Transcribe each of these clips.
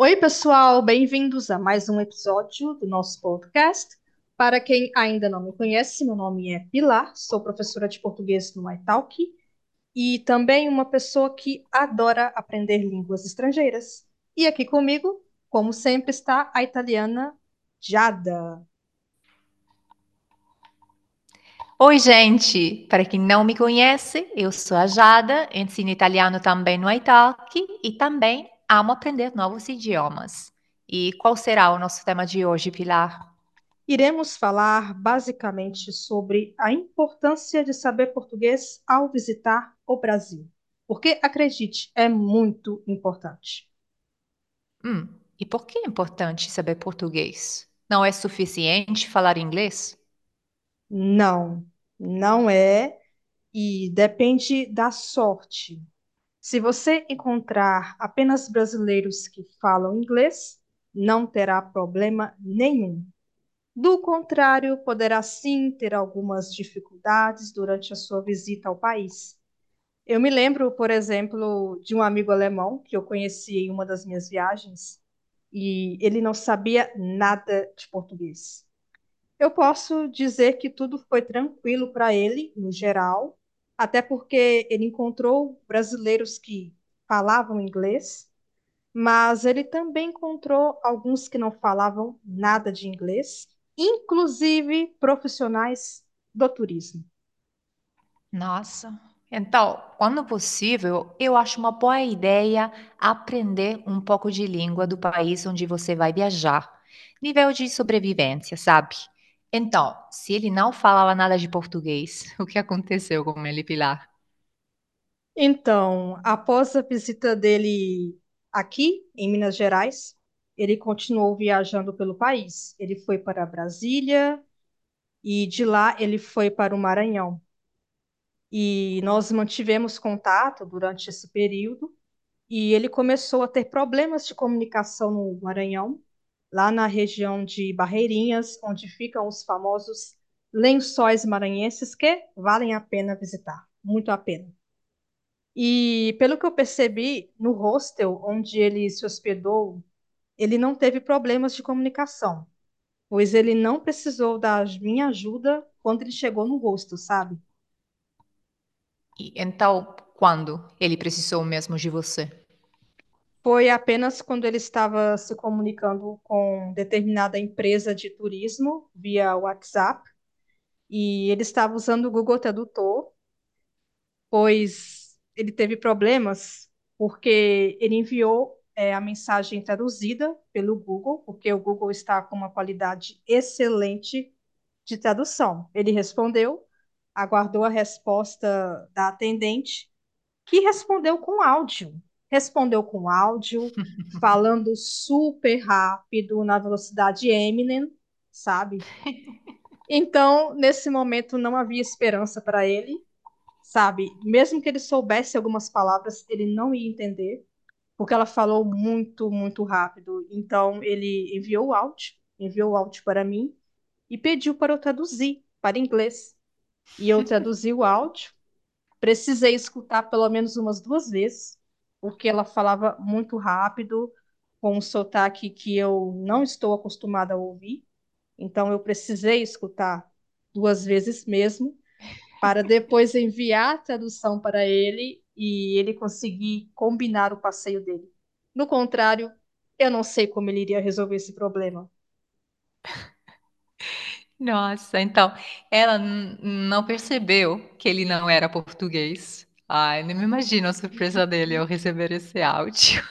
Oi, pessoal, bem-vindos a mais um episódio do nosso podcast. Para quem ainda não me conhece, meu nome é Pilar, sou professora de português no iTalk e também uma pessoa que adora aprender línguas estrangeiras. E aqui comigo, como sempre, está a italiana Jada. Oi, gente! Para quem não me conhece, eu sou a Jada, ensino italiano também no iTalk e também amo aprender novos idiomas. E qual será o nosso tema de hoje, Pilar? Iremos falar basicamente sobre a importância de saber português ao visitar o Brasil. Porque, acredite, é muito importante. Hum, e por que é importante saber português? Não é suficiente falar inglês? Não, não é, e depende da sorte. Se você encontrar apenas brasileiros que falam inglês, não terá problema nenhum. Do contrário, poderá sim ter algumas dificuldades durante a sua visita ao país. Eu me lembro, por exemplo, de um amigo alemão que eu conheci em uma das minhas viagens e ele não sabia nada de português. Eu posso dizer que tudo foi tranquilo para ele, no geral, até porque ele encontrou brasileiros que falavam inglês, mas ele também encontrou alguns que não falavam nada de inglês, inclusive profissionais do turismo. Nossa, então, quando possível, eu acho uma boa ideia aprender um pouco de língua do país onde você vai viajar. Nível de sobrevivência, sabe? Então, se ele não falava nada de português, o que aconteceu com ele, Pilar? Então, após a visita dele aqui, em Minas Gerais, ele continuou viajando pelo país. Ele foi para Brasília e de lá ele foi para o Maranhão. E nós mantivemos contato durante esse período e ele começou a ter problemas de comunicação no Maranhão, lá na região de Barreirinhas, onde ficam os famosos lençóis maranhenses que valem a pena visitar, muito a pena. E pelo que eu percebi, no hostel onde ele se hospedou, ele não teve problemas de comunicação, pois ele não precisou da minha ajuda quando ele chegou no hostel, sabe? E então, quando ele precisou mesmo de você? Foi apenas quando ele estava se comunicando com determinada empresa de turismo via WhatsApp e ele estava usando o Google Tradutor, pois ele teve problemas porque ele enviou é, a mensagem traduzida pelo Google, porque o Google está com uma qualidade excelente de tradução. Ele respondeu, aguardou a resposta da atendente, que respondeu com áudio. Respondeu com áudio, falando super rápido, na velocidade Eminem, sabe? Então, nesse momento, não havia esperança para ele, sabe? Mesmo que ele soubesse algumas palavras, ele não ia entender, porque ela falou muito, muito rápido. Então, ele enviou o áudio, enviou o áudio para mim e pediu para eu traduzir para inglês. E eu traduzi o áudio. Precisei escutar pelo menos umas duas vezes, porque ela falava muito rápido, com um sotaque que eu não estou acostumada a ouvir. Então, eu precisei escutar duas vezes mesmo, para depois enviar a tradução para ele e ele conseguir combinar o passeio dele. No contrário, eu não sei como ele iria resolver esse problema. Nossa, então ela não percebeu que ele não era português. Ai, nem me imagino a surpresa dele ao receber esse áudio.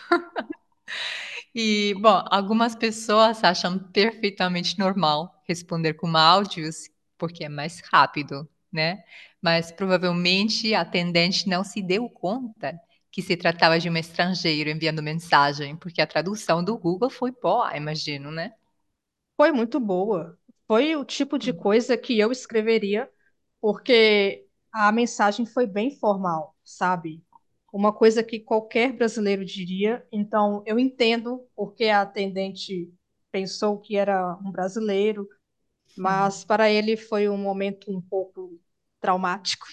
e, bom, algumas pessoas acham perfeitamente normal responder com áudios porque é mais rápido, né? Mas provavelmente a atendente não se deu conta que se tratava de um estrangeiro enviando mensagem, porque a tradução do Google foi boa, imagino, né? Foi muito boa. Foi o tipo de coisa que eu escreveria, porque a mensagem foi bem formal, sabe? Uma coisa que qualquer brasileiro diria. Então, eu entendo porque a atendente pensou que era um brasileiro, mas uhum. para ele foi um momento um pouco traumático.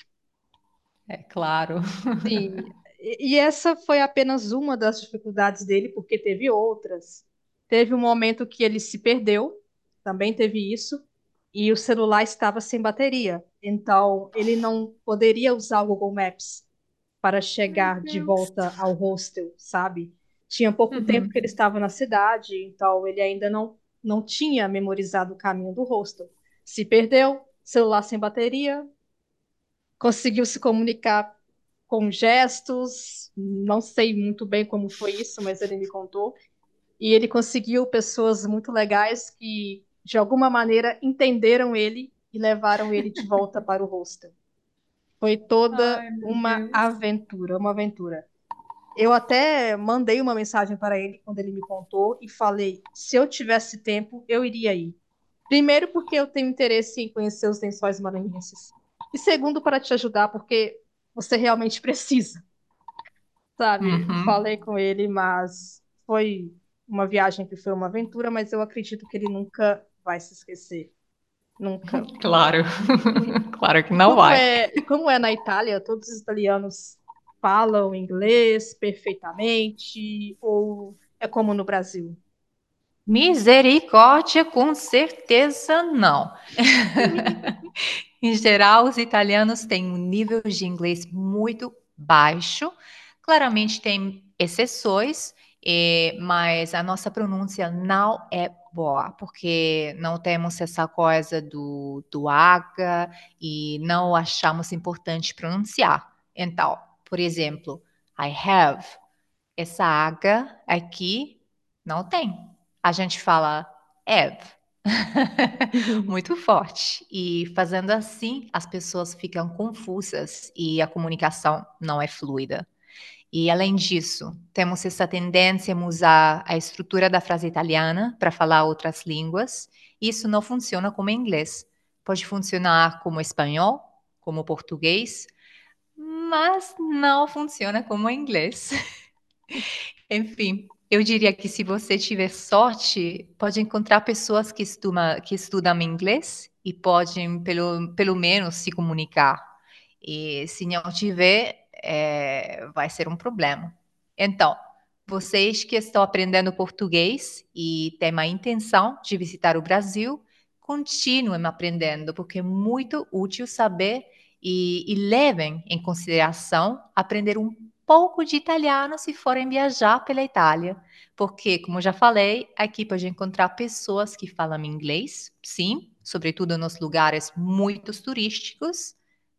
É claro. Sim, E e essa foi apenas uma das dificuldades dele, porque teve outras. Teve um momento que ele se perdeu, também teve isso, e o celular estava sem bateria. Então, ele não poderia usar o Google Maps para chegar de volta ao hostel, sabe? Tinha pouco tempo que ele Uhum. estava na cidade, então ele ainda não, não tinha memorizado o caminho do hostel. Se perdeu, celular sem bateria, conseguiu se comunicar com gestos, não sei muito bem como foi isso, mas ele me contou. E ele conseguiu pessoas muito legais que, de alguma maneira, entenderam ele e levaram ele de volta para o hostel. Foi toda Ai, uma Deus. aventura, uma aventura. Eu até mandei uma mensagem para ele quando ele me contou e falei: se eu tivesse tempo, eu iria ir. Primeiro, porque eu tenho interesse em conhecer os lençóis maranhenses. E segundo, para te ajudar, porque você realmente precisa, sabe? Uhum. falei com ele, mas foi uma viagem que foi uma aventura, mas eu acredito que ele nunca vai se esquecer. Nunca. Claro. Claro que não como vai. é, como é na Itália, todos os italianos falam inglês perfeitamente, ou é como no Brasil? Misericórdia, com certeza não. Em geral, os italianos têm um nível de inglês muito baixo. Claramente tem exceções, eh, mas a nossa pronúncia não é boa, porque não temos essa coisa do, do H e não achamos importante pronunciar. Então, por exemplo, I have. Essa H aqui não tem. A gente fala have. Muito forte. E fazendo assim, as pessoas ficam confusas e a comunicação não é fluida. E além disso, temos essa tendência a usar a estrutura da frase italiana para falar outras línguas. Isso não funciona como inglês. Pode funcionar como espanhol, como português, mas não funciona como inglês. Enfim, eu diria que se você tiver sorte, pode encontrar pessoas que, estuma, que estudam inglês e podem, pelo, pelo menos, se comunicar. E se não tiver, é, vai ser um problema. Então, vocês que estão aprendendo português e têm a intenção de visitar o Brasil, continuem aprendendo, porque é muito útil saber e, e levem em consideração aprender um pouco de italiano se forem viajar pela Itália, porque, como já falei, aqui pode encontrar pessoas que falam inglês, sim, sobretudo nos lugares muito turísticos,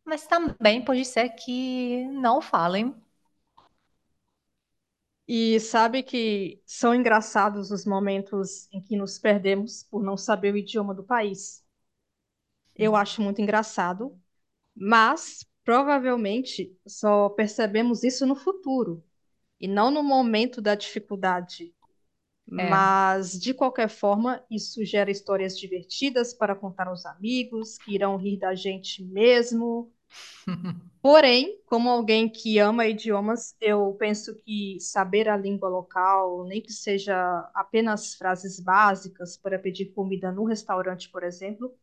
mas também pode ser que não falem. E sabe que são engraçados os momentos em que nos perdemos por não saber o idioma do país. Eu acho muito engraçado, mas provavelmente só percebemos isso no futuro e não no momento da dificuldade. É. Mas, de qualquer forma, isso gera histórias divertidas para contar aos amigos, que irão rir da gente mesmo. Porém, como alguém que ama idiomas, eu penso que saber a língua local, nem que seja apenas frases básicas para pedir comida no restaurante, por exemplo,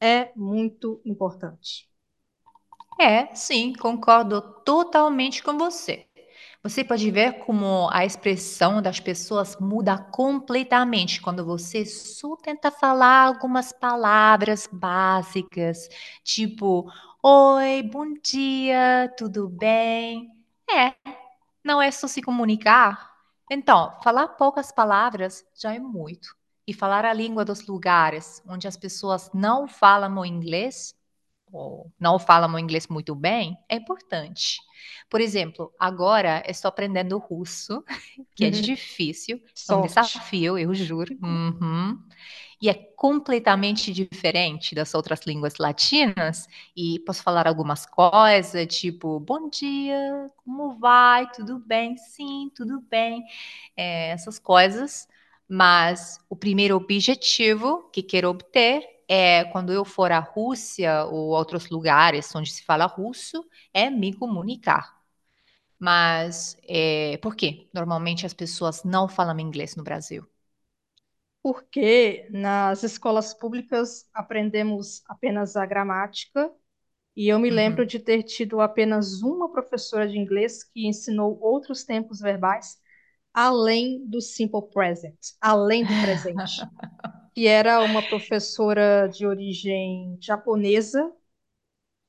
é muito importante. É, sim, concordo totalmente com você. Você pode ver como a expressão das pessoas muda completamente quando você só tenta falar algumas palavras básicas, tipo, oi, bom dia, tudo bem? É, não é só se comunicar. Então, falar poucas palavras já é muito. E falar a língua dos lugares onde as pessoas não falam o inglês ou não falam o inglês muito bem, é importante. Por exemplo, agora estou aprendendo russo, que é difícil, é um desafio, eu juro. Uhum. E é completamente diferente das outras línguas latinas. E posso falar algumas coisas, tipo, bom dia, como vai? Tudo bem? Sim, tudo bem. É, essas coisas. Mas o primeiro objetivo que quero obter é quando eu for à Rússia ou outros lugares onde se fala russo, é me comunicar. Mas é, por quê? Normalmente as pessoas não falam inglês no Brasil. Porque nas escolas públicas aprendemos apenas a gramática E eu me lembro Uhum. de ter tido apenas uma professora de inglês que ensinou outros tempos verbais além do simple present, além do presente, que era uma professora de origem japonesa,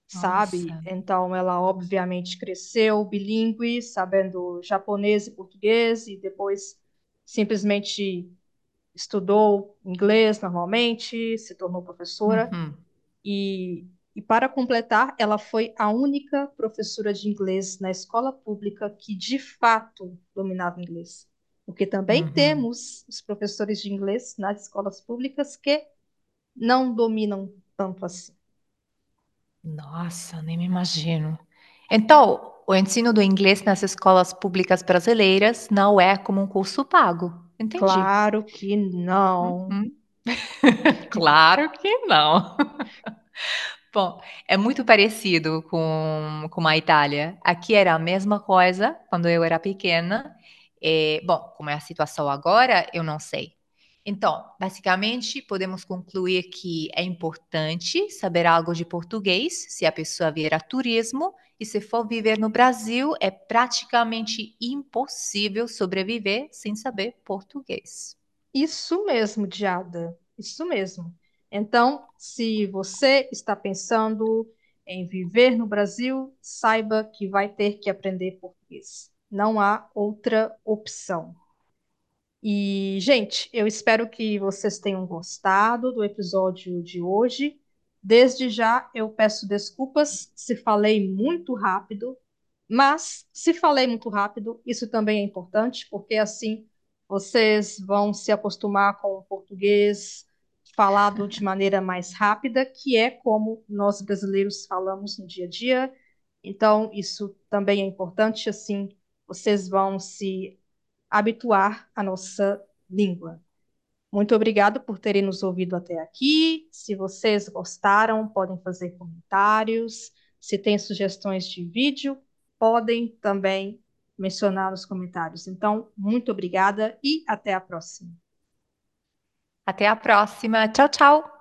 sabe? Nossa. Então ela obviamente cresceu bilíngue, sabendo japonês e português, e depois simplesmente estudou inglês normalmente, se tornou professora. Uhum. E, e para completar, ela foi a única professora de inglês na escola pública que de fato dominava inglês. Porque também Uhum. temos os professores de inglês nas escolas públicas que não dominam tanto assim. Nossa, nem me imagino. Então, o ensino do inglês nas escolas públicas brasileiras não é como um curso pago. Entendi. Claro que não. Uhum. Claro que não. Bom, é muito parecido com, com a Itália. Aqui era a mesma coisa quando eu era pequena. Eh, bom, como é a situação agora, eu não sei. Então, basicamente, podemos concluir que é importante saber algo de português se a pessoa vier a turismo e se for viver no Brasil, é praticamente impossível sobreviver sem saber português. Isso mesmo, Diada. Isso mesmo. Então, se você está pensando em viver no Brasil, saiba que vai ter que aprender português. Não há outra opção. E, gente, eu espero que vocês tenham gostado do episódio de hoje. Desde já, eu peço desculpas se falei muito rápido, mas se falei muito rápido, isso também é importante, porque assim vocês vão se acostumar com o português falado de maneira mais rápida, que é como nós brasileiros falamos no dia a dia. Então, isso também é importante, assim, vocês vão se habituar à nossa língua. Muito obrigado por terem nos ouvido até aqui. Se vocês gostaram, podem fazer comentários. Se tem sugestões de vídeo, podem também mencionar nos comentários. Então, muito obrigada e até a próxima. Até a próxima. Tchau, tchau.